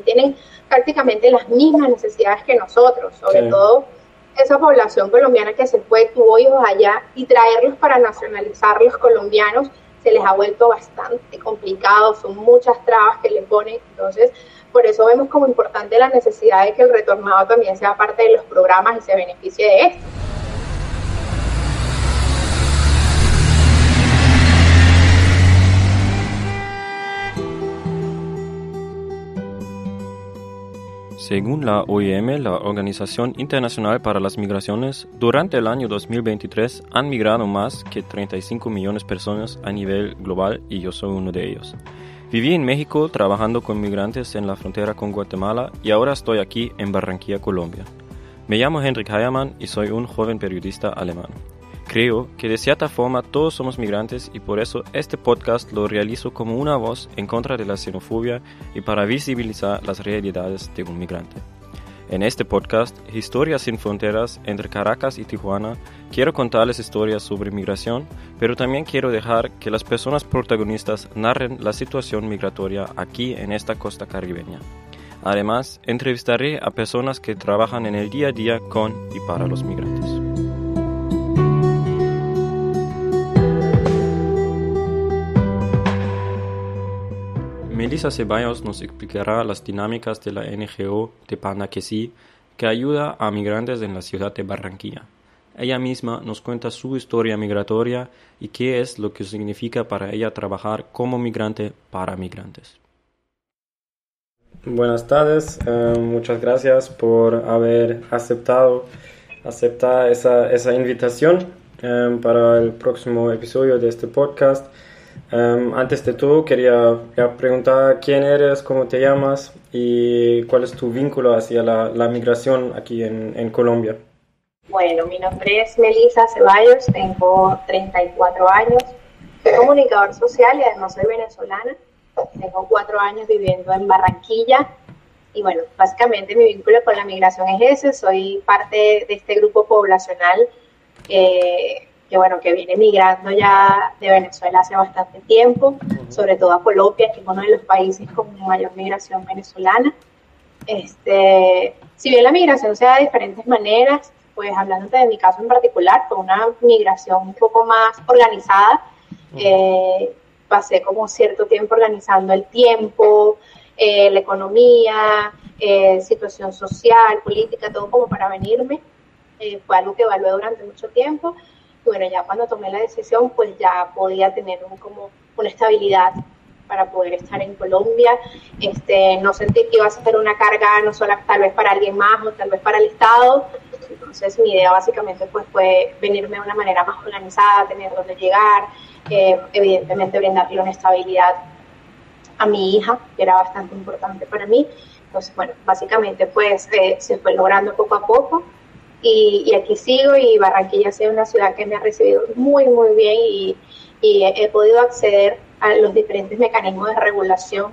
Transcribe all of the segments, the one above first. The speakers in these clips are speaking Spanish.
tienen prácticamente las mismas necesidades que nosotros, sobre todo esa población colombiana que se fue, tuvo hijos allá y traerlos para nacionalizar los colombianos se les ha vuelto bastante complicado, son muchas trabas que le ponen, entonces por eso vemos como importante la necesidad de que el retornado también sea parte de los programas y se beneficie de esto. Según la OIM, la Organización Internacional para las Migraciones, durante el año 2023 han migrado más que 35 millones de personas a nivel global y yo soy uno de ellos. Viví en México trabajando con migrantes en la frontera con Guatemala y ahora estoy aquí en Barranquilla, Colombia. Me llamo Henrik Heiermann y soy un joven periodista alemán. Creo que de cierta forma todos somos migrantes y por eso este podcast lo realizo como una voz en contra de la xenofobia y para visibilizar las realidades de un migrante. En este podcast, Historias sin Fronteras entre Caracas y Tijuana, quiero contarles historias sobre migración, pero también quiero dejar que las personas protagonistas narren la situación migratoria aquí en esta costa caribeña. Además, entrevistaré a personas que trabajan en el día a día con y para los migrantes. Melissa Ceballos nos explicará las dinámicas de la NGO de Pana que que ayuda a migrantes en la ciudad de Barranquilla. Ella misma nos cuenta su historia migratoria y qué es lo que significa para ella trabajar como migrante para migrantes. Buenas tardes, eh, muchas gracias por haber aceptado esa invitación eh, para el próximo episodio de este podcast. Em, antes de todo, quería preguntar quién eres, cómo te llamas y cuál es tu vínculo hacia la, migración aquí en, en, Colombia. Bueno, mi nombre es Melissa Ceballos, tengo 34 años, soy comunicador social y además soy venezolana. Tengo cuatro años viviendo en Barranquilla y bueno, básicamente mi vínculo con la migración es ese, soy parte de este grupo poblacional. Eh, que bueno, que viene migrando ya de Venezuela hace bastante tiempo, sobre todo a Colombia, que es uno de los países con mayor migración venezolana. Este, si bien la migración se da de diferentes maneras, pues hablándote de mi caso en particular, fue una migración un poco más organizada. Eh, pasé como cierto tiempo organizando el tiempo, eh, la economía, eh, situación social, política, todo como para venirme. fue algo que evalué durante mucho tiempo bueno, ya cuando tomé la decisión, pues ya podía tener como una estabilidad para poder estar en Colombia, este, no sentir que iba a ser una carga no solo tal vez para alguien más o tal vez para el Estado. Entonces mi idea básicamente pues fue venirme de una manera más organizada, tener dónde llegar, eh, evidentemente brindarle una estabilidad a mi hija, que era bastante importante para mí. Entonces, bueno, básicamente pues eh, se fue logrando poco a poco y, aquí sigo y Barranquilla ha sido una ciudad que me ha recibido muy, muy bien y, he, podido acceder a los diferentes mecanismos de regulación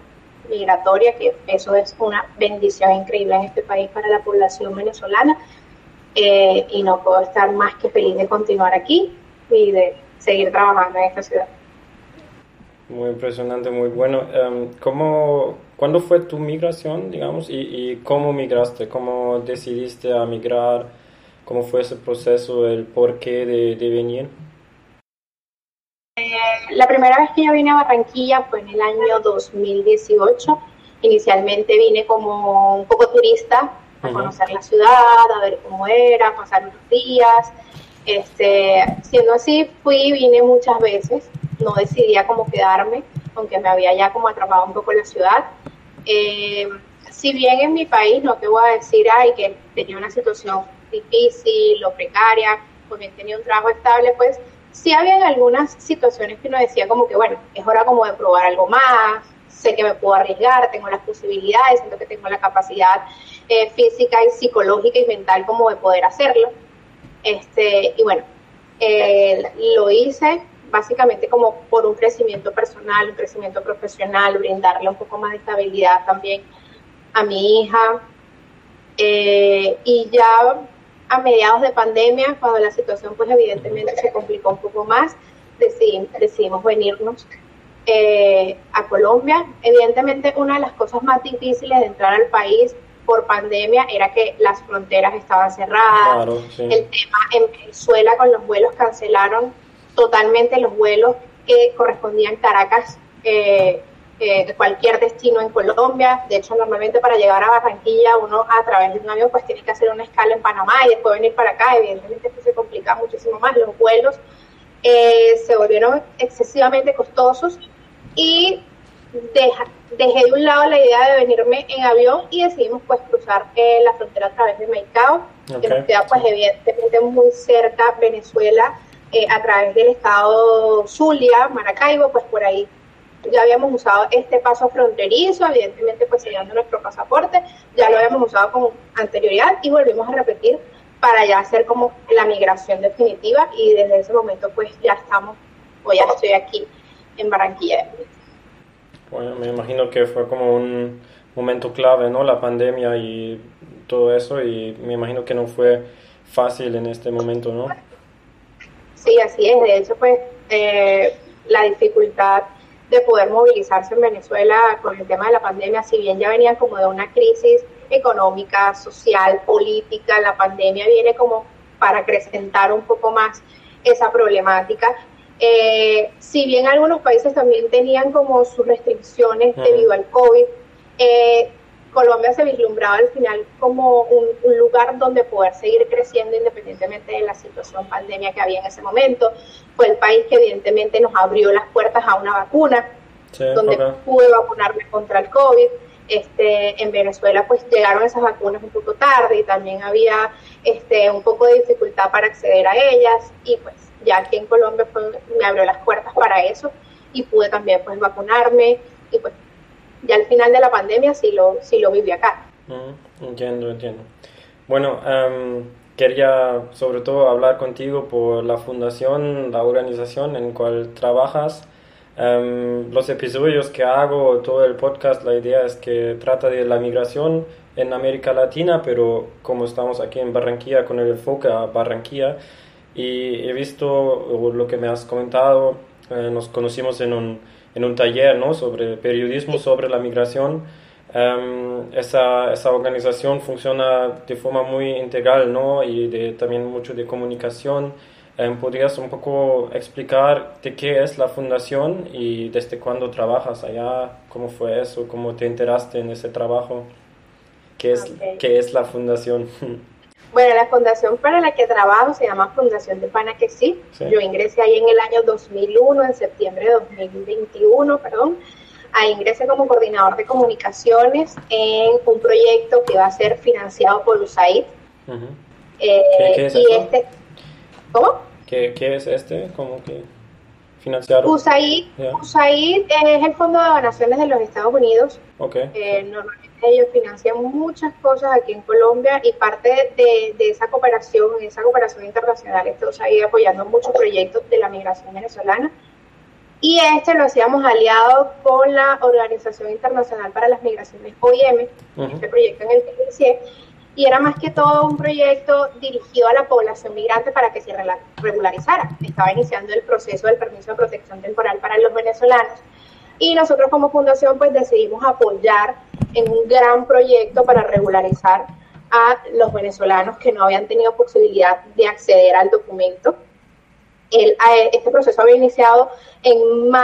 migratoria, que eso es una bendición increíble en este país para la población venezolana. Eh, y no puedo estar más que feliz de continuar aquí y de seguir trabajando en esta ciudad. Muy impresionante, muy bueno. Um, ¿cómo, ¿Cuándo fue tu migración, digamos, y, y, cómo migraste? ¿Cómo decidiste a migrar? ¿Cómo fue ese proceso, el porqué de, de venir? Eh, la primera vez que yo vine a Barranquilla fue en el año 2018. Inicialmente vine como un poco turista a conocer la ciudad, a ver cómo era, pasar unos días. Este, siendo así, fui, vine muchas veces. No decidía cómo quedarme, aunque me había ya como atrapado un poco la ciudad. Eh, si bien en mi país, no te voy a decir, ay, que tenía una situación difícil o precaria, pues bien tenía un trabajo estable, pues sí había algunas situaciones que uno decía como que, bueno, es hora como de probar algo más, sé que me puedo arriesgar, tengo las posibilidades, siento que tengo la capacidad eh, física y psicológica y mental como de poder hacerlo. Este, y bueno, eh, lo hice básicamente como por un crecimiento personal, un crecimiento profesional, brindarle un poco más de estabilidad también a mi hija. Eh, y ya a mediados de pandemia, cuando la situación pues evidentemente se complicó un poco más, decidimos, decidimos venirnos eh, a Colombia. Evidentemente, una de las cosas más difíciles de entrar al país por pandemia era que las fronteras estaban cerradas. El tema en Venezuela con los vuelos cancelaron totalmente los vuelos que correspondían Caracas, eh, eh, cualquier destino en Colombia. De hecho, normalmente para llegar a Barranquilla uno a través de un avión pues tiene que hacer una escala en Panamá y después venir para acá. Evidentemente esto se complica muchísimo más. Los vuelos eh, se volvieron excesivamente costosos y dejé de un lado la idea de venirme en avión y decidimos pues cruzar eh, la frontera a través de Maicao, que nos queda pues evidentemente muy cerca Venezuela, eh, a través del estado Zulia, Maracaibo, pues por ahí ya habíamos usado este paso fronterizo, evidentemente pues sellando nuestro pasaporte, ya lo habíamos usado con anterioridad y volvimos a repetir para ya hacer como la migración definitiva y desde ese momento pues ya estamos, o ya estoy aquí en Barranquilla. Bueno, me imagino que fue como un momento clave, ¿no? La pandemia y todo eso y me imagino que no fue fácil en este momento, ¿no? Sí, así es. De hecho, pues eh, la dificultad de poder movilizarse en Venezuela con el tema de la pandemia, si bien ya venía como de una crisis económica, social, política, la pandemia viene como para acrecentar un poco más esa problemática. Eh, si bien algunos países también tenían como sus restricciones debido al COVID, eh, Colombia se vislumbraba al final como un, lugar donde poder seguir creciendo independientemente de la situación pandemia que había en ese momento. Fue el país que evidentemente nos abrió las puertas a una vacuna, donde pude vacunarme contra el COVID. Este, en Venezuela pues llegaron esas vacunas un poco tarde y también había este, un poco de dificultad para acceder a ellas y pues ya aquí en Colombia me abrió las puertas para eso y pude también pues vacunarme y pues ya al final de la pandemia sí lo, sí lo viví acá. Mm, entiendo, entiendo. Bueno, em, quería sobre todo hablar contigo por la fundación, la organización en cual trabajas. Um, los episodios que hago, todo el podcast, la idea es que trata de la migración en América Latina, pero como estamos aquí en Barranquilla con el enfoque a Barranquilla, y he visto lo que me has comentado, eh, nos conocimos en un, en un taller ¿no? sobre periodismo sobre la migración. Em, esa, esa, organización funciona de forma muy integral ¿no? y de, también mucho de comunicación. Um, ¿Podrías un poco explicar de qué es la fundación y desde cuándo trabajas allá? ¿Cómo fue eso? ¿Cómo te enteraste en ese trabajo? ¿Qué es, ¿qué es la fundación? Bueno, la fundación para la que trabajo se llama Fundación de Pana que sí. Yo ingresé ahí en el año 2001, en septiembre de 2021, perdón. Ahí ingresé como coordinador de comunicaciones en un proyecto que va a ser financiado por USAID. Eh, ¿Qué, es y este, ¿Cómo? ¿Qué, es este? ¿Cómo que financiaron? USAID, USAID es el Fondo de Donaciones de los Estados Unidos. Okay. Eh, normalmente ellos financian muchas cosas aquí en Colombia y parte de, esa cooperación, esa cooperación internacional, estamos ahí apoyando muchos proyectos de la migración venezolana. Y este lo hacíamos aliado con la Organización Internacional para las Migraciones, OIM, este proyecto en el que inicié, y era más que todo un proyecto dirigido a la población migrante para que se regularizara. Estaba iniciando el proceso del permiso de protección temporal para los venezolanos y nosotros como fundación pues decidimos apoyar en un gran proyecto para regularizar a los venezolanos que no habían tenido posibilidad de acceder al documento. El, este proceso había iniciado en,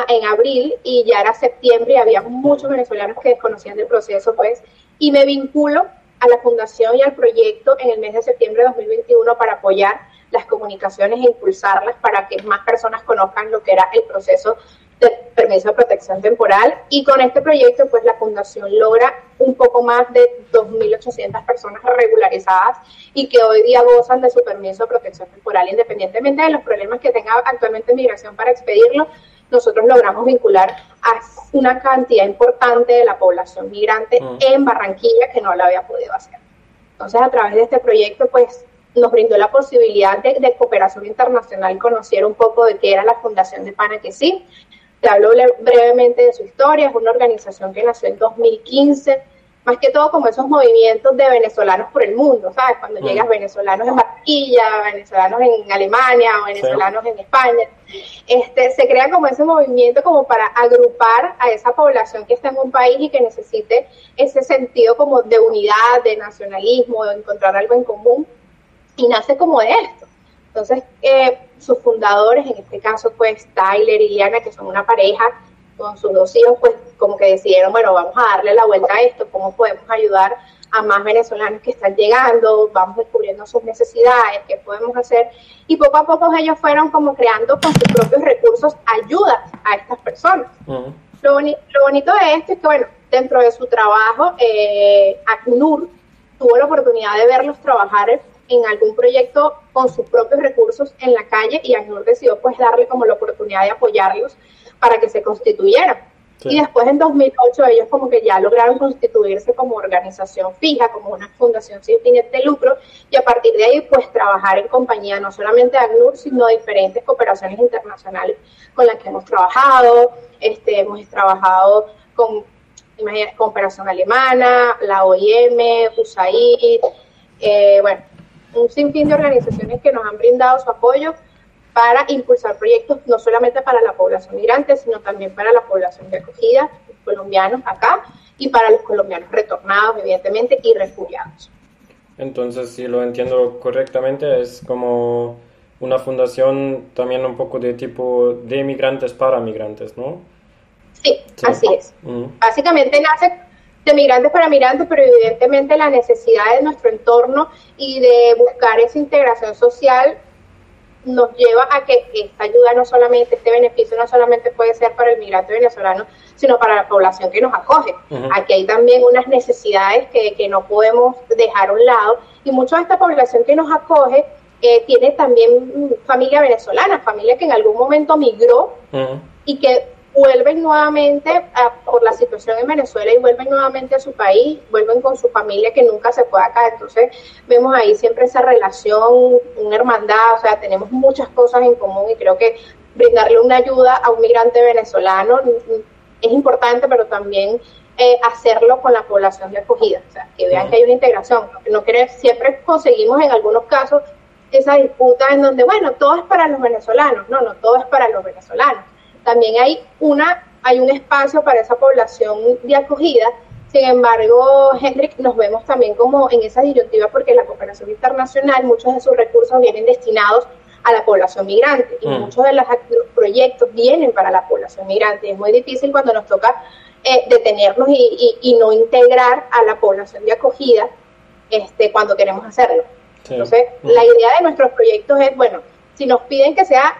en abril y ya era septiembre y había muchos venezolanos que desconocían del proceso, pues, y me vinculo a la fundación y al proyecto en el mes de septiembre de 2021 para apoyar las comunicaciones e impulsarlas para que más personas conozcan lo que era el proceso de permiso de protección temporal. Y con este proyecto pues la fundación logra un poco más de 2.800 personas regularizadas y que hoy día gozan de su permiso de protección temporal independientemente de los problemas que tenga actualmente migración para expedirlo nosotros logramos vincular a una cantidad importante de la población migrante mm. en Barranquilla que no lo había podido hacer. Entonces, a través de este proyecto, pues nos brindó la posibilidad de, de cooperación internacional, conocer un poco de qué era la Fundación de Pana que hablo brevemente de su historia. Es una organización que nació en 2015 más que todo como esos movimientos de venezolanos por el mundo, ¿sabes? Cuando mm. llegas venezolanos en Barquilla, venezolanos en Alemania o venezolanos en España, este, se crea como ese movimiento como para agrupar a esa población que está en un país y que necesite ese sentido como de unidad, de nacionalismo, de encontrar algo en común, y nace como de esto. Entonces, eh, sus fundadores, en este caso, pues Tyler y Liana, que son una pareja con sus dos hijos, pues como que decidieron, bueno, vamos a darle la vuelta a esto, cómo podemos ayudar a más venezolanos que están llegando, vamos descubriendo sus necesidades, qué podemos hacer. Y poco a poco ellos fueron como creando con sus propios recursos ayudas a estas personas. lo, bonito de esto es que, bueno, dentro de su trabajo, eh, ACNUR tuvo la oportunidad de verlos trabajar en algún proyecto con sus propios recursos en la calle y ACNUR decidió pues darle como la oportunidad de apoyarlos para que se constituyeran. Y después en 2008 ellos como que ya lograron constituirse como organización fija, como una fundación sin fines de lucro, y a partir de ahí pues trabajar en compañía no solamente de ACNUR, sino diferentes cooperaciones internacionales con las que hemos trabajado. Este, hemos trabajado con, cooperación alemana, la OIM, USAID, eh, bueno, un sinfín de organizaciones que nos han brindado su apoyo para impulsar proyectos no solamente para la población migrante, sino también para la población de acogida, los colombianos acá, y para los colombianos retornados, evidentemente, y refugiados. Entonces, si lo entiendo correctamente, es como una fundación también un poco de tipo de migrantes para migrantes, ¿no? Sí, así es. Básicamente nace de migrantes para migrantes, pero evidentemente la necesidad de nuestro entorno y de buscar esa integración social nos lleva a que esta ayuda no solamente, este beneficio no solamente puede ser para el migrante venezolano, sino para la población que nos acoge. Aquí hay también unas necesidades que, que, no podemos dejar a un lado y mucha de esta población que nos acoge eh, tiene también familia venezolana, familia que en algún momento migró y que vuelven nuevamente por la situación en Venezuela y vuelven nuevamente a su país, vuelven con su familia que nunca se fue acá. Entonces vemos ahí siempre esa relación, una hermandad, o sea, tenemos muchas cosas en común y creo que brindarle una ayuda a un migrante venezolano es importante, pero también eh, hacerlo con la población de acogida, o sea, que vean que hay una integración. No quiere, siempre conseguimos en algunos casos esa disputa en donde, bueno, todo es para los venezolanos, no, no, todo es para los venezolanos también hay, una, hay un espacio para esa población de acogida. Sin embargo, Hendrik, nos vemos también como en esa disyuntiva porque la cooperación internacional, muchos de sus recursos vienen destinados a la población migrante y mm. muchos de los, proyectos vienen para la población migrante. Es muy difícil cuando nos toca eh, detenernos y, no integrar a la población de acogida este, cuando queremos hacerlo. Entonces, mm. la idea de nuestros proyectos es, bueno, si nos piden que sea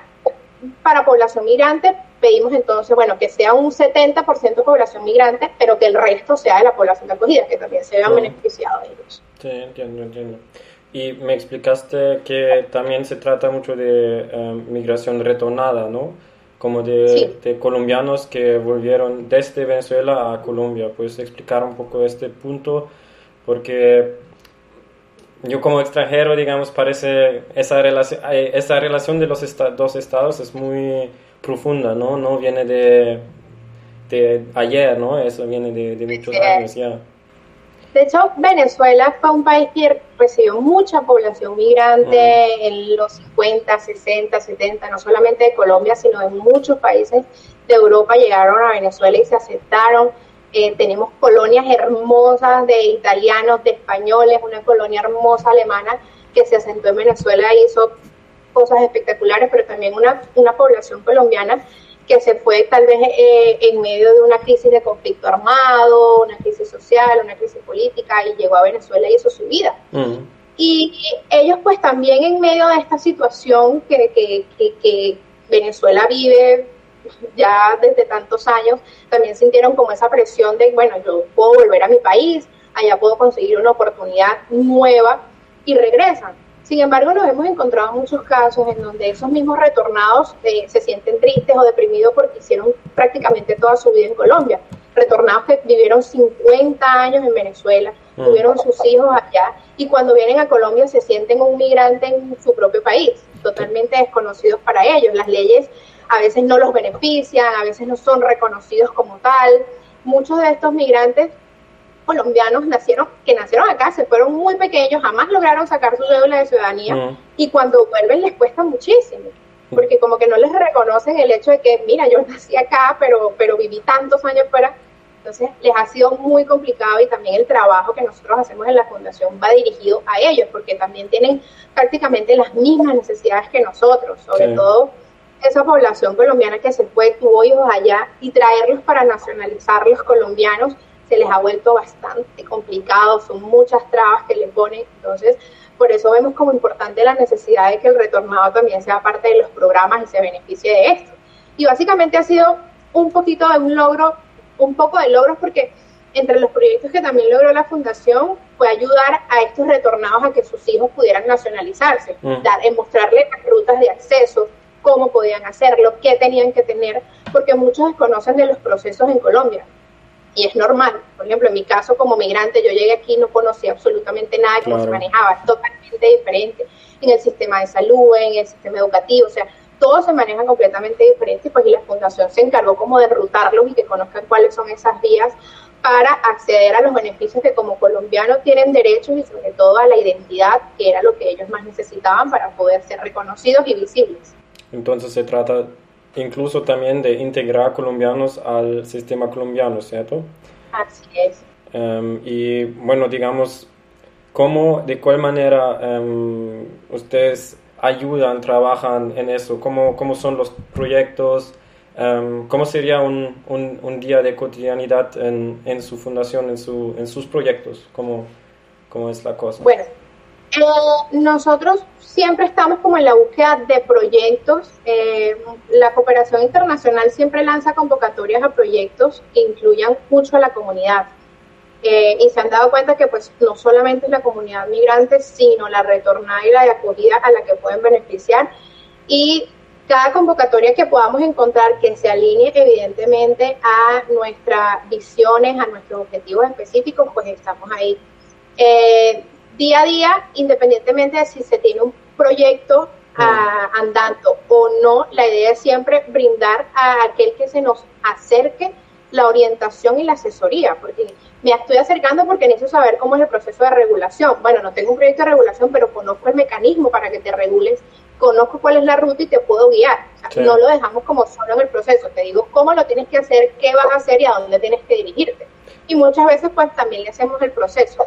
para población migrante, pedimos entonces, bueno, que sea un 70% población migrante, pero que el resto sea de la población de acogida, que también se vean beneficiados ellos. Sí, entiendo, entiendo. Y me explicaste que también se trata mucho de eh, migración retornada, ¿no? Como de, de, colombianos que volvieron desde Venezuela a Colombia. ¿Puedes explicar un poco este punto? Porque yo como extranjero, digamos, parece esa relación, eh, esa relación de los dos estados es muy profunda, ¿no? No viene de, de ayer, ¿no? Eso viene de, muchos años ya. De hecho, Venezuela fue un país que recibió mucha población migrante en los 50, 60, 70, no solamente de Colombia, sino de muchos países de Europa llegaron a Venezuela y se aceptaron. Eh, tenemos colonias hermosas de italianos, de españoles, una colonia hermosa alemana que se asentó en Venezuela y hizo cosas espectaculares, pero también una, una población colombiana que se fue tal vez eh, en medio de una crisis de conflicto armado, una crisis social, una crisis política, y llegó a Venezuela y hizo su vida. Y ellos pues también en medio de esta situación que, que, que, Venezuela vive ya desde tantos años, también sintieron como esa presión de, bueno, yo puedo volver a mi país, allá puedo conseguir una oportunidad nueva y regresan. Sin embargo, nos hemos encontrado muchos casos en donde esos mismos retornados eh, se sienten tristes o deprimidos porque hicieron prácticamente toda su vida en Colombia. Retornados que vivieron 50 años en Venezuela, mm. tuvieron sus hijos allá y cuando vienen a Colombia se sienten un migrante en su propio país, totalmente desconocidos para ellos. Las leyes a veces no los benefician, a veces no son reconocidos como tal. Muchos de estos migrantes colombianos nacieron, que nacieron acá, se fueron muy pequeños, jamás lograron sacar su cédula de ciudadanía y cuando vuelven les cuesta muchísimo, porque como que no les reconocen el hecho de que, mira, yo nací acá, pero, pero viví tantos años fuera, entonces les ha sido muy complicado y también el trabajo que nosotros hacemos en la fundación va dirigido a ellos, porque también tienen prácticamente las mismas necesidades que nosotros, sobre Sí. todo esa población colombiana que se fue, tuvo hijos allá y traerlos para nacionalizar los colombianos se les ha vuelto bastante complicado, son muchas trabas que le ponen, entonces por eso vemos como importante la necesidad de que el retornado también sea parte de los programas y se beneficie de esto. Y básicamente ha sido un poquito de un logro, un poco de logros porque entre los proyectos que también logró la fundación fue ayudar a estos retornados a que sus hijos pudieran nacionalizarse, Mm. dar, eh, mostrarles las rutas de acceso, cómo podían hacerlo, qué tenían que tener, porque muchos desconocen de los procesos en Colombia. Y es normal. Por ejemplo, en mi caso como migrante, yo llegué aquí y no conocía absolutamente nada de cómo se Claro. manejaba. Es totalmente diferente en el sistema de salud, en el sistema educativo, o sea, todo se maneja completamente diferente, pues y la fundación se encargó como de enrutarlos y que conozcan cuáles son esas vías para acceder a los beneficios que como colombianos tienen derechos y sobre todo a la identidad, que era lo que ellos más necesitaban para poder ser reconocidos y visibles. Entonces se trata incluso también de integrar colombianos al sistema colombiano, ¿cierto? Así es. Em, y bueno, digamos, ¿cómo, de cuál manera em, ustedes ayudan, trabajan en eso? ¿Cómo, cómo son los proyectos? Em, ¿Cómo sería un, un, un día de cotidianidad en, en su fundación, en, su, en sus proyectos? ¿Cómo, ¿Cómo es la cosa? Bueno, eh, nosotros siempre estamos como en la búsqueda de proyectos. Eh, la cooperación internacional siempre lanza convocatorias a proyectos que incluyan mucho a la comunidad. Eh, y se han dado cuenta que pues no solamente es la comunidad migrante, sino la retornada y la de acogida a la que pueden beneficiar. Y cada convocatoria que podamos encontrar que se alinee evidentemente a nuestras visiones, a nuestros objetivos específicos, pues estamos ahí. Eh, día a día, independientemente de si se tiene un proyecto ah, andando o no, la idea es siempre brindar a aquel que se nos acerque la orientación y la asesoría, porque me estoy acercando porque necesito saber cómo es el proceso de regulación. Bueno, no tengo un proyecto de regulación, pero conozco el mecanismo para que te regules, conozco cuál es la ruta y te puedo guiar. O sea, Sí. No lo dejamos como solo en el proceso, te digo cómo lo tienes que hacer, qué vas a hacer y a dónde tienes que dirigirte. Y muchas veces pues también le hacemos el proceso.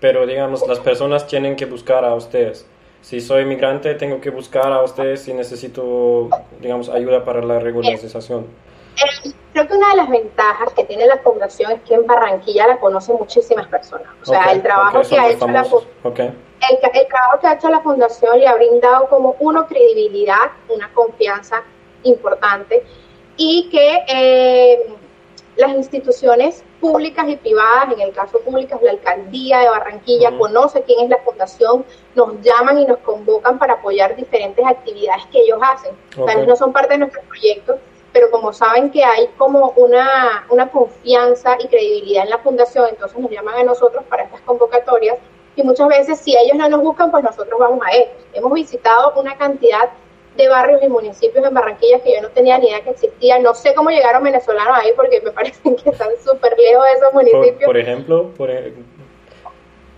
Pero digamos, las personas tienen que buscar a ustedes. Si soy migrante, tengo que buscar a ustedes si necesito, digamos, ayuda para la regularización. Eh, creo que una de las ventajas que tiene la fundación es que en Barranquilla la conocen muchísimas personas. O sea, Ok, el trabajo ok, que ha hecho la famosos. fu- Ok, el, el trabajo que ha hecho la fundación le ha brindado como una credibilidad, una confianza importante y que eh, las instituciones públicas y privadas, en el caso públicas, la alcaldía de Barranquilla Ujú. conoce quién es la fundación, nos llaman y nos convocan para apoyar diferentes actividades que ellos hacen. Ok. Tal vez no son parte de nuestros proyectos, pero como saben que hay como una, una confianza y credibilidad en la fundación, entonces nos llaman a nosotros para estas convocatorias y muchas veces si ellos no nos buscan, pues nosotros vamos a ellos. Hemos visitado una cantidad de barrios y municipios en Barranquilla que yo no tenía ni idea que existían. No sé cómo llegaron venezolanos ahí porque me parecen que están súper lejos de esos municipios. por ejemplo, por, e-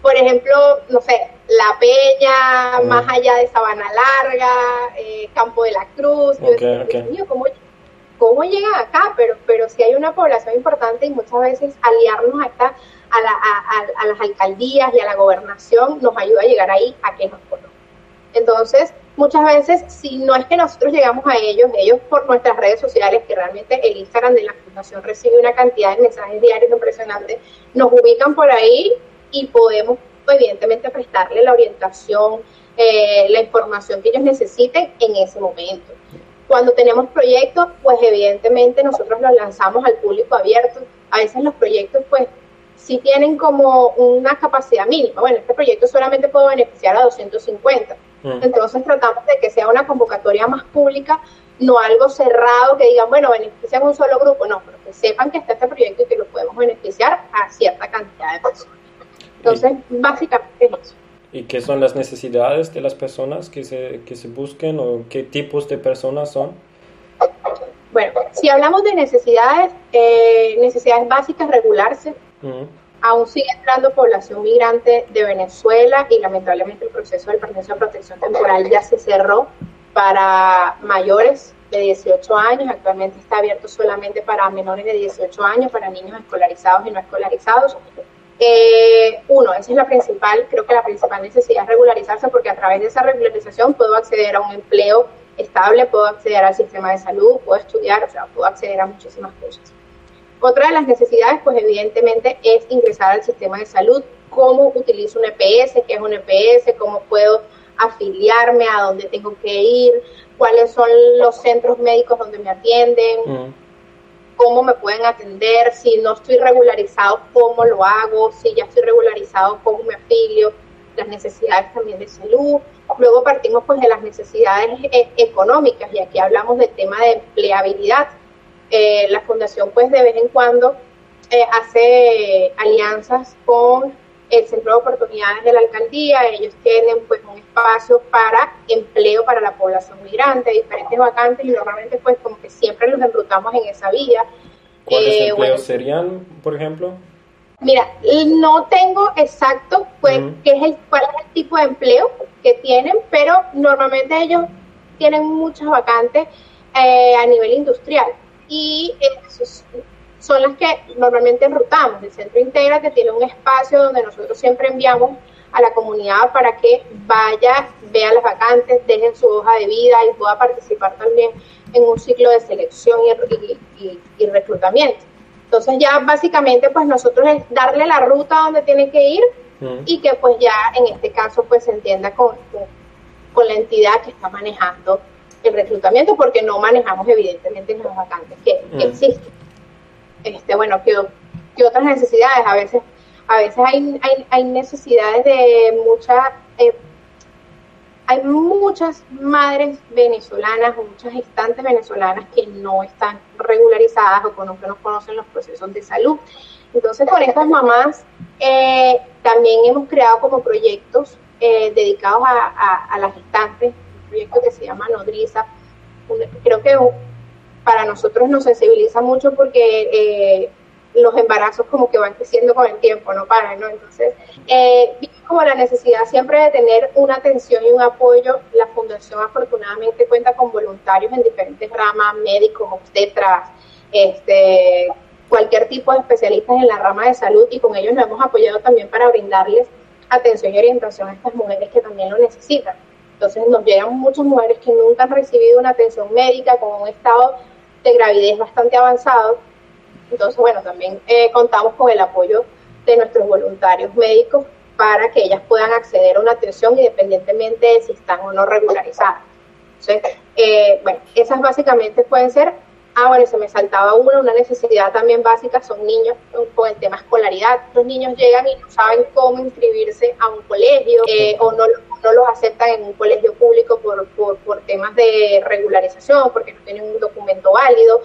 Por ejemplo, no sé, La Peña, Mm. más allá de Sabana Larga, eh, Campo de la Cruz. Yo decía, mío, ¿cómo, cómo llegan acá? Pero, pero sí hay una población importante y muchas veces aliarnos a, esta, a, la- a- a- a las alcaldías y a la gobernación nos ayuda a llegar ahí a que nos conozcan. Entonces, muchas veces, si no es que nosotros llegamos a ellos, ellos por nuestras redes sociales, que realmente el Instagram de la Fundación recibe una cantidad de mensajes diarios impresionante, nos ubican por ahí y podemos, evidentemente, prestarle la orientación, eh, la información que ellos necesiten en ese momento. Cuando tenemos proyectos, pues evidentemente nosotros los lanzamos al público abierto. A veces los proyectos, pues, sí tienen como una capacidad mínima. Bueno, este proyecto solamente puede beneficiar a 250. Mm. Entonces tratamos de que sea una convocatoria más pública, no algo cerrado que digan, bueno, benefician un solo grupo, no, pero que sepan que está este proyecto y que lo podemos beneficiar a cierta cantidad de personas. Entonces, básicamente es eso. ¿Y qué son las necesidades de las personas que se, que se busquen o qué tipos de personas son? Bueno, si hablamos de necesidades, eh, necesidades básicas, regularse, Mm. Aún sigue entrando población migrante de Venezuela y lamentablemente el proceso del permiso de protección temporal ya se cerró para mayores de 18 años, actualmente está abierto solamente para menores de 18 años, para niños escolarizados y no escolarizados. Eh, uno, esa es la principal, creo que la principal necesidad es regularizarse porque a través de esa regularización puedo acceder a un empleo estable, puedo acceder al sistema de salud, puedo estudiar, o sea, puedo acceder a muchísimas cosas. Otra de las necesidades, pues evidentemente, es ingresar al sistema de salud, cómo utilizo un EPS, qué es un EPS, cómo puedo afiliarme, a dónde tengo que ir, cuáles son los centros médicos donde me atienden, mm. cómo me pueden atender, si no estoy regularizado, cómo lo hago, si ya estoy regularizado, cómo me afilio, las necesidades también de salud. Luego partimos pues de las necesidades eh, económicas y aquí hablamos del tema de empleabilidad eh, la fundación pues de vez en cuando eh, hace alianzas con el Centro de Oportunidades de la Alcaldía, ellos tienen pues un espacio para empleo para la población migrante, diferentes vacantes y normalmente pues como que siempre los enrutamos en esa vía. ¿Cuáles eh, empleos serían, por ejemplo? Mira, no tengo exacto pues qué es el, cuál es el tipo de empleo que tienen, pero normalmente ellos tienen muchas vacantes a nivel industrial y son las que normalmente enrutamos. El Centro Integra que tiene un espacio donde nosotros siempre enviamos a la comunidad para que vaya, vea las vacantes, dejen su hoja de vida y pueda participar también en un ciclo de selección y, reclutamiento. Entonces ya básicamente pues nosotros es darle la ruta donde tiene que ir y que pues ya en este caso pues se entienda con, con la entidad que está manejando el reclutamiento porque no manejamos evidentemente las vacantes que, mm. existen. Este, bueno, ¿qué, otras necesidades? A veces, a veces hay, hay, necesidades de muchas, eh, hay muchas madres venezolanas o muchas gestantes venezolanas que no están regularizadas o que no conocen los procesos de salud. Entonces, con estas mamás eh, también hemos creado como proyectos eh, dedicados a, a las gestantes proyecto que se llama Nodriza. Creo que para nosotros nos sensibiliza mucho porque eh, los embarazos como que van creciendo con el tiempo, no paran, ¿no? Entonces, eh, como la necesidad siempre de tener una atención y un apoyo. La fundación afortunadamente cuenta con voluntarios en diferentes ramas, médicos, obstetras, este, cualquier tipo de especialistas en la rama de salud y con ellos nos hemos apoyado también para brindarles atención y orientación a estas mujeres que también lo necesitan. Entonces nos llegan muchas mujeres que nunca han recibido una atención médica con un estado de gravidez bastante avanzado. Entonces, bueno, también eh, contamos con el apoyo de nuestros voluntarios médicos para que ellas puedan acceder a una atención independientemente de si están o no regularizadas. Entonces, eh, bueno, esas básicamente pueden ser, ah, bueno, se me saltaba una, una necesidad también básica son niños con el tema escolaridad. Los niños llegan y no saben cómo inscribirse a un colegio eh, o no no los aceptan en un colegio público por, por, temas de regularización, porque no tienen un documento válido,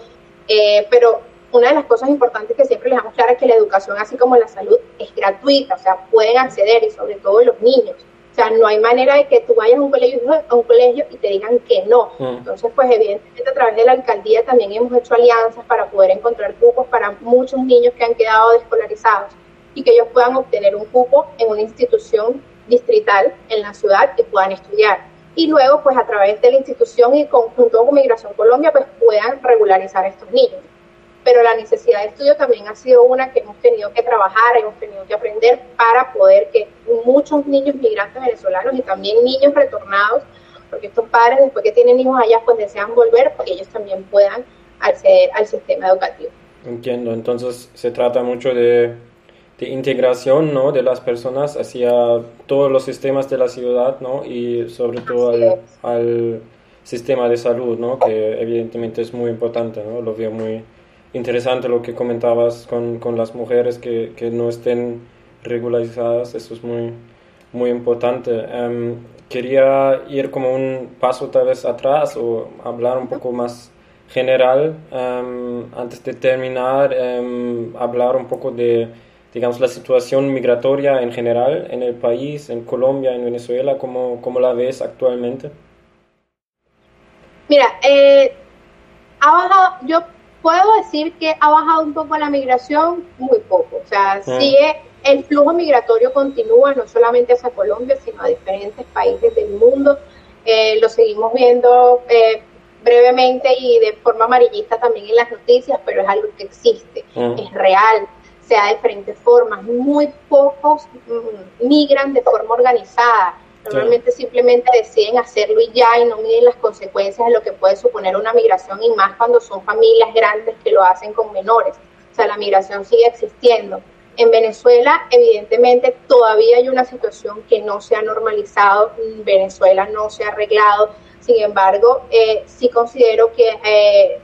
eh, pero una de las cosas importantes que siempre les damos claro es que la educación, así como la salud, es gratuita, o sea, pueden acceder y sobre todo los niños. O sea, no hay manera de que tú vayas a un colegio, a un colegio y te digan que no. Mm. Entonces, pues evidentemente a través de la alcaldía también hemos hecho alianzas para poder encontrar cupos para muchos niños que han quedado descolarizados y que ellos puedan obtener un cupo en una institución distrital en la ciudad que puedan estudiar. Y luego, pues a través de la institución y conjunto con Migración Colombia, pues puedan regularizar a estos niños. Pero la necesidad de estudio también ha sido una que hemos tenido que trabajar, hemos tenido que aprender para poder que muchos niños migrantes venezolanos y también niños retornados, porque estos padres después que tienen hijos allá, pues desean volver, porque ellos también puedan acceder al sistema educativo. Entiendo, entonces se trata mucho de de integración ¿no? de las personas hacia todos los sistemas de la ciudad ¿no? y sobre todo al, sistema de salud, ¿no? que evidentemente es muy importante. ¿no? Lo veo muy interesante lo que comentabas con, con las mujeres que, que, no estén regularizadas, eso es muy, muy importante. Em, quería ir como un paso tal vez atrás o hablar un poco más general em, antes de terminar, em, hablar un poco de digamos, la situación migratoria en general en el país, en Colombia, en Venezuela, ¿cómo, cómo la ves actualmente? Mira, eh, ha bajado, yo puedo decir que ha bajado un poco la migración, muy poco, o sea, mm. sigue, el flujo migratorio continúa no solamente hacia Colombia, sino a diferentes países del mundo. Eh, lo seguimos viendo eh, brevemente y de forma amarillista también en las noticias, pero es algo que existe, mm. es real, sea de diferentes formas. Muy pocos mm, migran de forma organizada. Normalmente simplemente deciden hacerlo y ya y no miden las consecuencias de lo que puede suponer una migración y más cuando son familias grandes que lo hacen con menores. O sea, la migración sigue existiendo. En Venezuela, evidentemente, todavía hay una situación que no se ha normalizado, Venezuela no se ha arreglado, sin embargo, eh, sí considero que eh,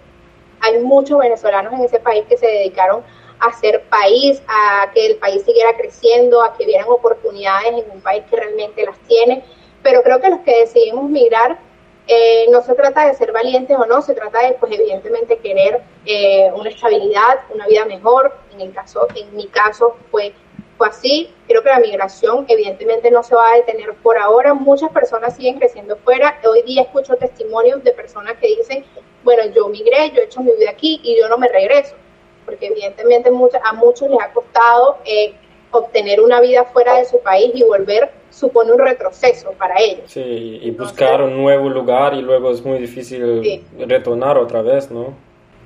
hay muchos venezolanos en ese país que se dedicaron a ser país, a que el país siguiera creciendo, a que vieran oportunidades en un país que realmente las tiene. Pero creo que los que decidimos migrar eh, no se trata de ser valientes o no, se trata de, pues, evidentemente, querer eh, una estabilidad, una vida mejor. En el caso, en mi caso, fue, fue así. Creo que la migración, evidentemente, no se va a detener por ahora. Muchas personas siguen creciendo fuera. Hoy día escucho testimonios de personas que dicen, bueno, yo migré, yo he hecho mi vida aquí y yo no me regreso. Porque, evidentemente, a muchos les ha costado eh, obtener una vida fuera de su país y volver supone un retroceso para ellos. Sí, y buscar un nuevo lugar y luego es muy difícil retornar otra vez, ¿no?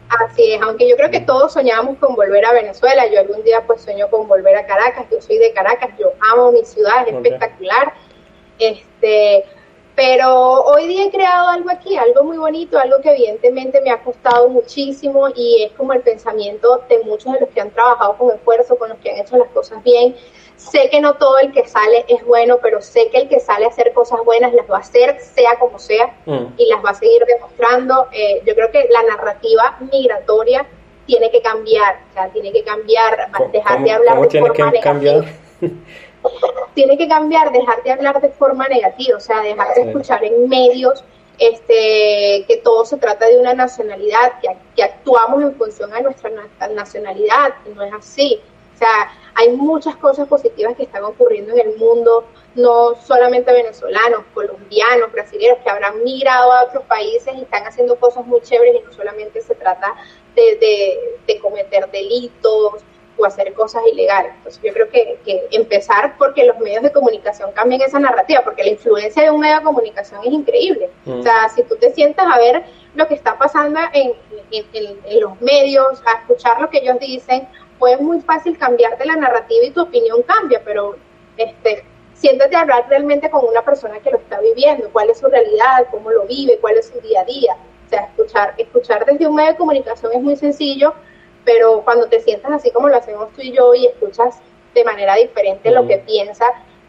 Así es, aunque yo creo que todos soñamos con volver a Venezuela, yo algún día pues sueño con volver a Caracas, yo soy de Caracas, yo amo mi ciudad, es espectacular, este, pero hoy día he creado algo aquí, algo muy bonito, algo que evidentemente me ha costado muchísimo y es como el pensamiento de muchos de los que han trabajado con esfuerzo, con los que han hecho las cosas bien, Sé que no todo el que sale es bueno, pero sé que el que sale a hacer cosas buenas las va a hacer, sea como sea, mm. y las va a seguir demostrando. Eh, yo creo que la narrativa migratoria tiene que cambiar, o sea, tiene que cambiar, dejar de hablar de tiene forma que Cambiar? tiene que cambiar, dejar de hablar de forma negativa, o sea, dejar de escuchar en medios este, que todo se trata de una nacionalidad, que, que actuamos en función a nuestra nacionalidad, y no es así. O sea, hay muchas cosas positivas que están ocurriendo en el mundo, no solamente venezolanos, colombianos, brasileños que habrán migrado a otros países y están haciendo cosas muy chéveres y no solamente se trata de, cometer delitos o hacer cosas ilegales. Entonces yo creo que, empezar porque los medios de comunicación cambien esa narrativa, porque la influencia de un medio de comunicación es increíble. O sea, si tú te sientas a ver lo que está pasando en, en los medios, a escuchar lo que ellos dicen, pues es muy fácil cambiarte la narrativa y tu opinión cambia, pero este, siéntate a hablar realmente con una persona que lo está viviendo, cuál es su realidad, cómo lo vive, cuál es su día a día. O sea, escuchar, escuchar desde un medio de comunicación es muy sencillo, pero cuando te sientas así como lo hacemos tú y yo y escuchas de manera diferente lo que piensa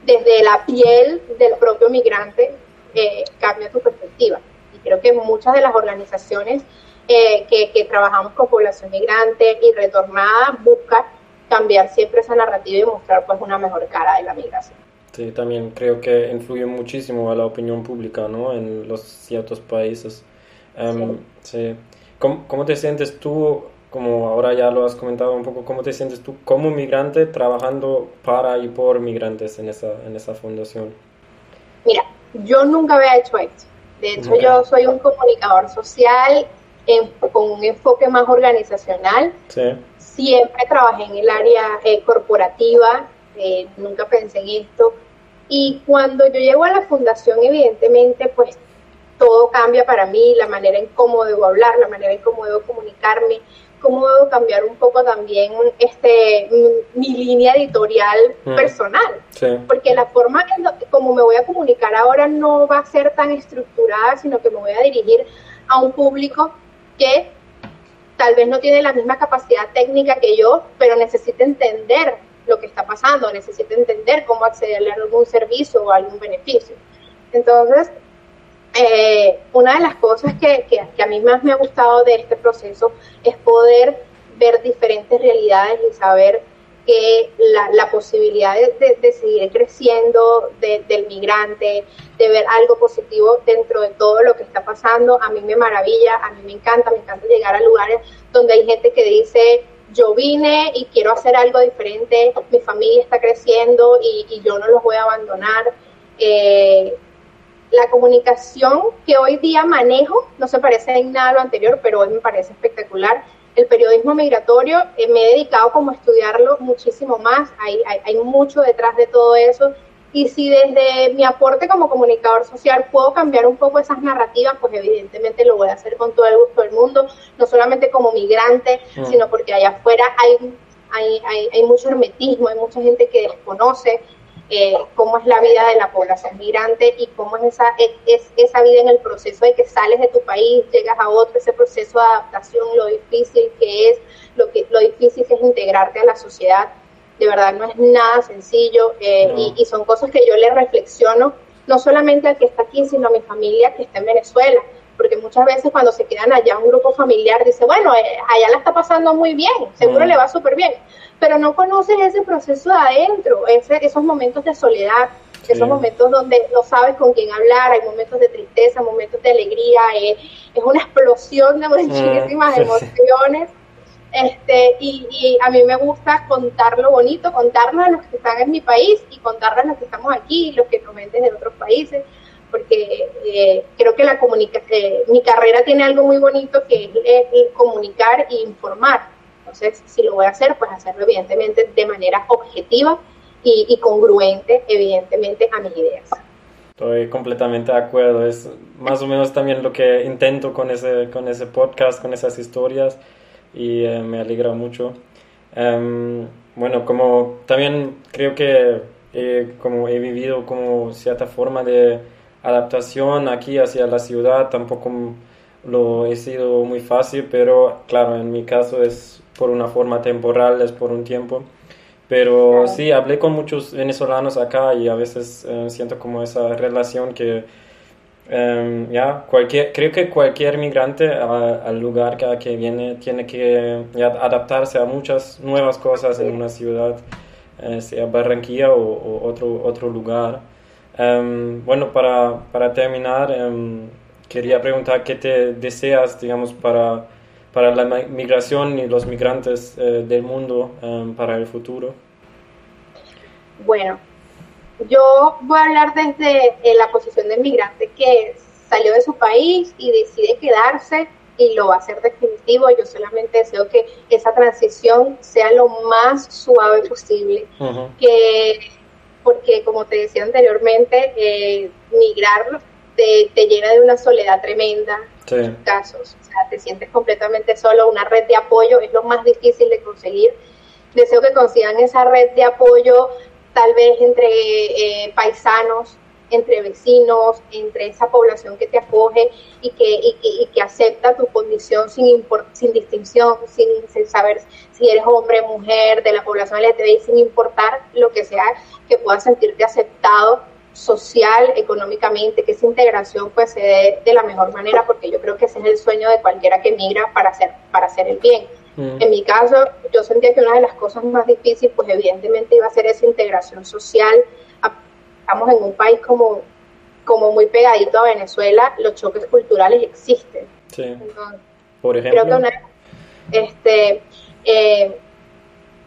desde la piel del propio migrante, eh, cambia tu perspectiva. Y creo que muchas de las organizaciones eh, que, trabajamos con población migrante y retornada busca cambiar siempre esa narrativa y mostrar pues una mejor cara de la migración. Sí, también creo que influye muchísimo a la opinión pública, ¿no? En los ciertos países. Em, sí. ¿Cómo, te sientes tú, como ahora ya lo has comentado un poco, cómo te sientes tú como migrante trabajando para y por migrantes en esa, en esa fundación? Mira, yo nunca había hecho esto. De hecho, yo soy un comunicador social con un enfoque más organizacional. Siempre trabajé en el área eh, corporativa, eh, nunca pensé en esto. Y cuando yo llego a la fundación, evidentemente, pues todo cambia para mí, la manera en cómo debo hablar, la manera en cómo debo comunicarme, cómo debo cambiar un poco también este mi, línea editorial mm. personal. Porque la forma en como me voy a comunicar ahora no va a ser tan estructurada, sino que me voy a dirigir a un público que tal vez no tiene la misma capacidad técnica que yo, pero necesita entender lo que está pasando, necesita entender cómo acceder a algún servicio o algún beneficio. Entonces, eh, una de las cosas que, que, a mí más me ha gustado de este proceso es poder ver diferentes realidades y saber que la, posibilidad de, seguir creciendo del migrante, de ver algo positivo dentro de todo lo que está pasando, a mí me maravilla, a mí me encanta, me encanta llegar a lugares donde hay gente que dice, yo vine y quiero hacer algo diferente, mi familia está creciendo y, yo no los voy a abandonar. Eh, la comunicación que hoy día manejo no se parece en nada a lo anterior, pero hoy me parece espectacular el periodismo migratorio, eh, me he dedicado como a estudiarlo muchísimo más, hay, hay, hay, mucho detrás de todo eso. Y si desde mi aporte como comunicador social puedo cambiar un poco esas narrativas, pues evidentemente lo voy a hacer con todo el gusto del mundo, no solamente como migrante, mm. sino porque allá afuera hay, hay, hay, hay mucho hermetismo, hay mucha gente que desconoce eh, cómo es la vida de la población migrante y cómo es esa, es, esa vida en el proceso de que sales de tu país, llegas a otro, ese proceso de adaptación, lo difícil que es, lo, que, lo difícil que es integrarte a la sociedad. De verdad no es nada sencillo eh, y, y, son cosas que yo le reflexiono no solamente al que está aquí, sino a mi familia que está en Venezuela. Porque muchas veces cuando se quedan allá un grupo familiar dice, bueno, eh, allá la está pasando muy bien, seguro le va súper bien pero no conoces ese proceso de adentro, ese, esos momentos de soledad, esos momentos donde no sabes con quién hablar, hay momentos de tristeza, momentos de alegría, eh, es una explosión de muchísimas emociones. Este, y, a mí me gusta contar lo bonito, contarlo a los que están en mi país y contarlo a los que estamos aquí, los que nos ven desde otros países, porque eh, creo que la eh, mi carrera tiene algo muy bonito que es comunicar e informar entonces, si lo voy a hacer, pues hacerlo evidentemente de manera objetiva y, congruente, evidentemente, a mis ideas. Estoy completamente de acuerdo. Es más o menos también lo que intento con ese, con ese podcast, con esas historias y eh, me alegra mucho. Em, bueno, como también creo que como he vivido como cierta forma de adaptación aquí hacia la ciudad, tampoco lo he sido muy fácil, pero claro, en mi caso es por una forma temporal, es por un tiempo. Pero sí, hablé con muchos venezolanos acá y a veces eh, siento como esa relación que, em, ya, cualquier, creo que cualquier migrante al lugar que, que viene tiene que adaptarse a muchas nuevas cosas en una ciudad, eh, sea Barranquilla o, otro, otro lugar. Em, bueno, para, para terminar, em, quería preguntar qué te deseas, digamos, para para la migración y los migrantes eh, del mundo um, para el futuro? Bueno, yo voy a hablar desde eh, la posición del migrante que salió de su país y decide quedarse y lo va a hacer definitivo. Yo solamente deseo que esa transición sea lo más suave posible, que porque como te decía anteriormente, eh, migrar te, te, llena de una soledad tremenda, casos. O sea, te sientes completamente solo. Una red de apoyo es lo más difícil de conseguir. Deseo que consigan esa red de apoyo, tal vez entre eh, paisanos, entre vecinos, entre esa población que te acoge y que, y que, acepta tu condición sin, sin distinción, sin, sin, saber si eres hombre, mujer, de la población LGTBI, sin importar lo que sea, que puedas sentirte aceptado social, económicamente, que esa integración pues se dé de la mejor manera, porque yo creo que ese es el sueño de cualquiera que migra para hacer, para hacer el bien. Mm. En mi caso, yo sentía que una de las cosas más difíciles, pues evidentemente iba a ser esa integración social. Estamos en un país como, como muy pegadito a Venezuela, los choques culturales existen. Sí. Por ejemplo. Creo que una, este, eh,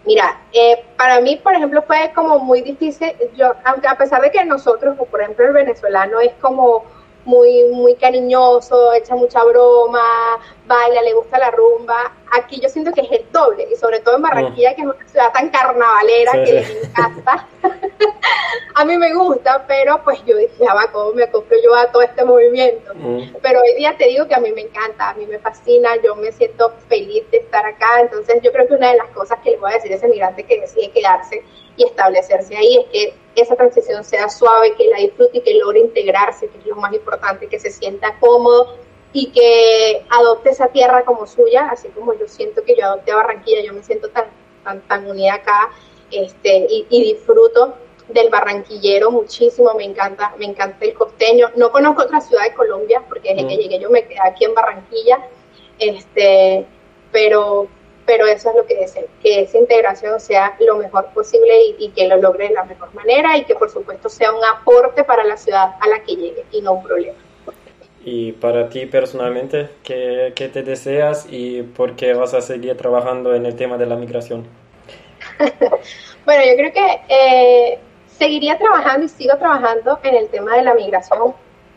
Mira, eh, para mí, por ejemplo, fue como muy difícil, yo, aunque a pesar de que nosotros, por ejemplo, el venezolano es como muy, muy cariñoso, echa mucha broma, baila, le gusta la rumba. Aquí yo siento que es el doble, y sobre todo en Barranquilla, que es una ciudad tan carnavalera que les encanta. a mí me gusta, pero pues yo decía, va, ¿cómo me acoplo yo a todo este movimiento? Pero hoy día te digo que a mí me encanta, a mí me fascina, yo me siento feliz de estar acá. Entonces yo creo que una de las cosas que le voy a decir a ese migrante que decide quedarse y establecerse ahí es que esa transición sea suave, que la disfrute y que logre integrarse, que es lo más importante, que se sienta cómodo y que adopte esa tierra como suya, así como yo siento que yo adopté a Barranquilla, yo me siento tan, tan, tan unida acá este, y, disfruto del barranquillero muchísimo, me encanta, me encanta el costeño. No conozco otra ciudad de Colombia, porque desde que llegué yo me quedé aquí en Barranquilla, este, pero, pero eso es lo que deseo, que esa integración sea lo mejor posible y, que lo logre de la mejor manera y que por supuesto sea un aporte para la ciudad a la que llegue y no un problema. Y para ti personalmente, ¿qué, ¿qué, te deseas y por qué vas a seguir trabajando en el tema de la migración? bueno, yo creo que eh, seguiría trabajando y sigo trabajando en el tema de la migración.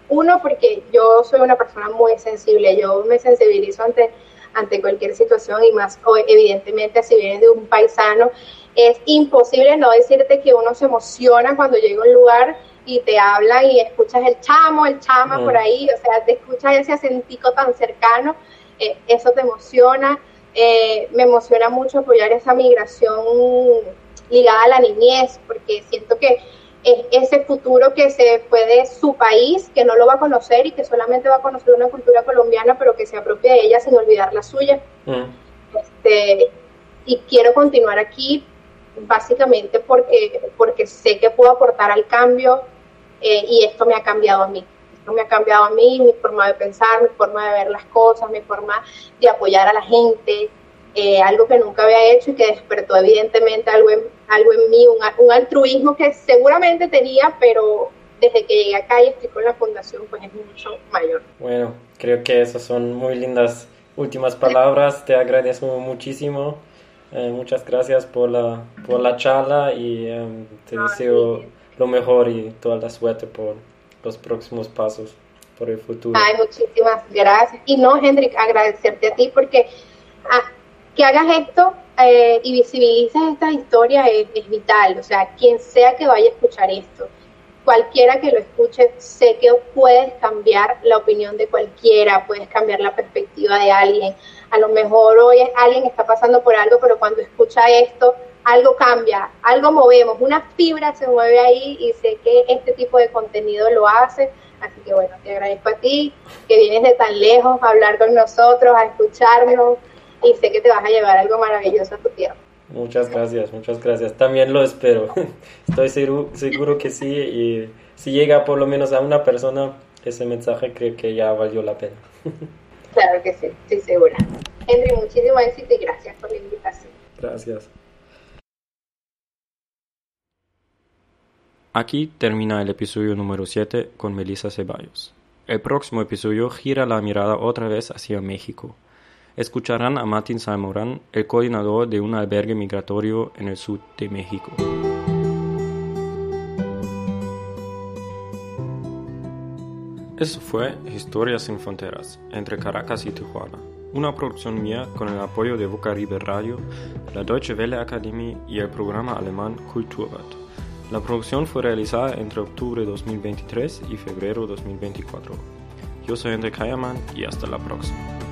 Uno, porque yo soy una persona muy sensible, yo me sensibilizo ante ante cualquier situación y más evidentemente si vienes de un paisano, es imposible no decirte que uno se emociona cuando llega a un lugar y te hablan y escuchas el chamo, el chama por ahí, o sea, te escuchas ese acentico tan cercano, eh, eso te emociona. Eh, me emociona mucho apoyar esa migración ligada a la niñez, porque siento que es ese futuro que se fue de su país, que no lo va a conocer y que solamente va a conocer una cultura colombiana, pero que se apropia de ella sin olvidar la suya. Mm. Este, y quiero continuar aquí básicamente porque, porque sé que puedo aportar al cambio eh, y esto me ha cambiado a mí. Esto me ha cambiado a mí, mi forma de pensar, mi forma de ver las cosas, mi forma de apoyar a la gente, eh, algo que nunca había hecho y que despertó evidentemente algo en, algo en mí, un, altruismo que seguramente tenía, pero desde que llegué acá y estoy con la fundación, pues es mucho mayor. Bueno, creo que esas son muy lindas últimas palabras, te agradezco muchísimo. Eh, muchas gracias por la, por la charla y em, te deseo lo mejor y toda la suerte por los próximos pasos, por el futuro. Ay, muchísimas gracias. Y no, Hendrik, agradecerte a ti porque ah, que hagas esto eh, y visibilices esta historia es, vital. O sea, quien sea que vaya a escuchar esto, cualquiera que lo escuche, sé que puedes cambiar la opinión de cualquiera, puedes cambiar la perspectiva de alguien. A lo mejor hoy alguien está pasando por algo, pero cuando escucha esto, algo cambia, algo movemos, una fibra se mueve ahí y sé que este tipo de contenido lo hace. Así que bueno, te agradezco a ti que vienes de tan lejos a hablar con nosotros, a escucharnos y sé que te vas a llevar algo maravilloso a tu tierra. Muchas gracias, muchas gracias. También lo espero. Estoy seguro, seguro que sí y si llega por lo menos a una persona ese mensaje creo que ya valió la pena. Claro que sí, estoy segura. Henry, muchísimo éxito y gracias por la invitación. Gracias. Aquí termina el episodio número 7 con Melissa Ceballos. El próximo episodio gira la mirada otra vez hacia México. Escucharán a Martín Salmorán, el coordinador de un albergue migratorio en el sur de México. Eso fue Historias sin Fronteras, entre Caracas y Tijuana, una producción mía con el apoyo de River Radio, la Deutsche Welle Academy y el programa alemán Kulturrat. La producción fue realizada entre octubre de 2023 y febrero de 2024. Yo soy André Kayaman y hasta la próxima.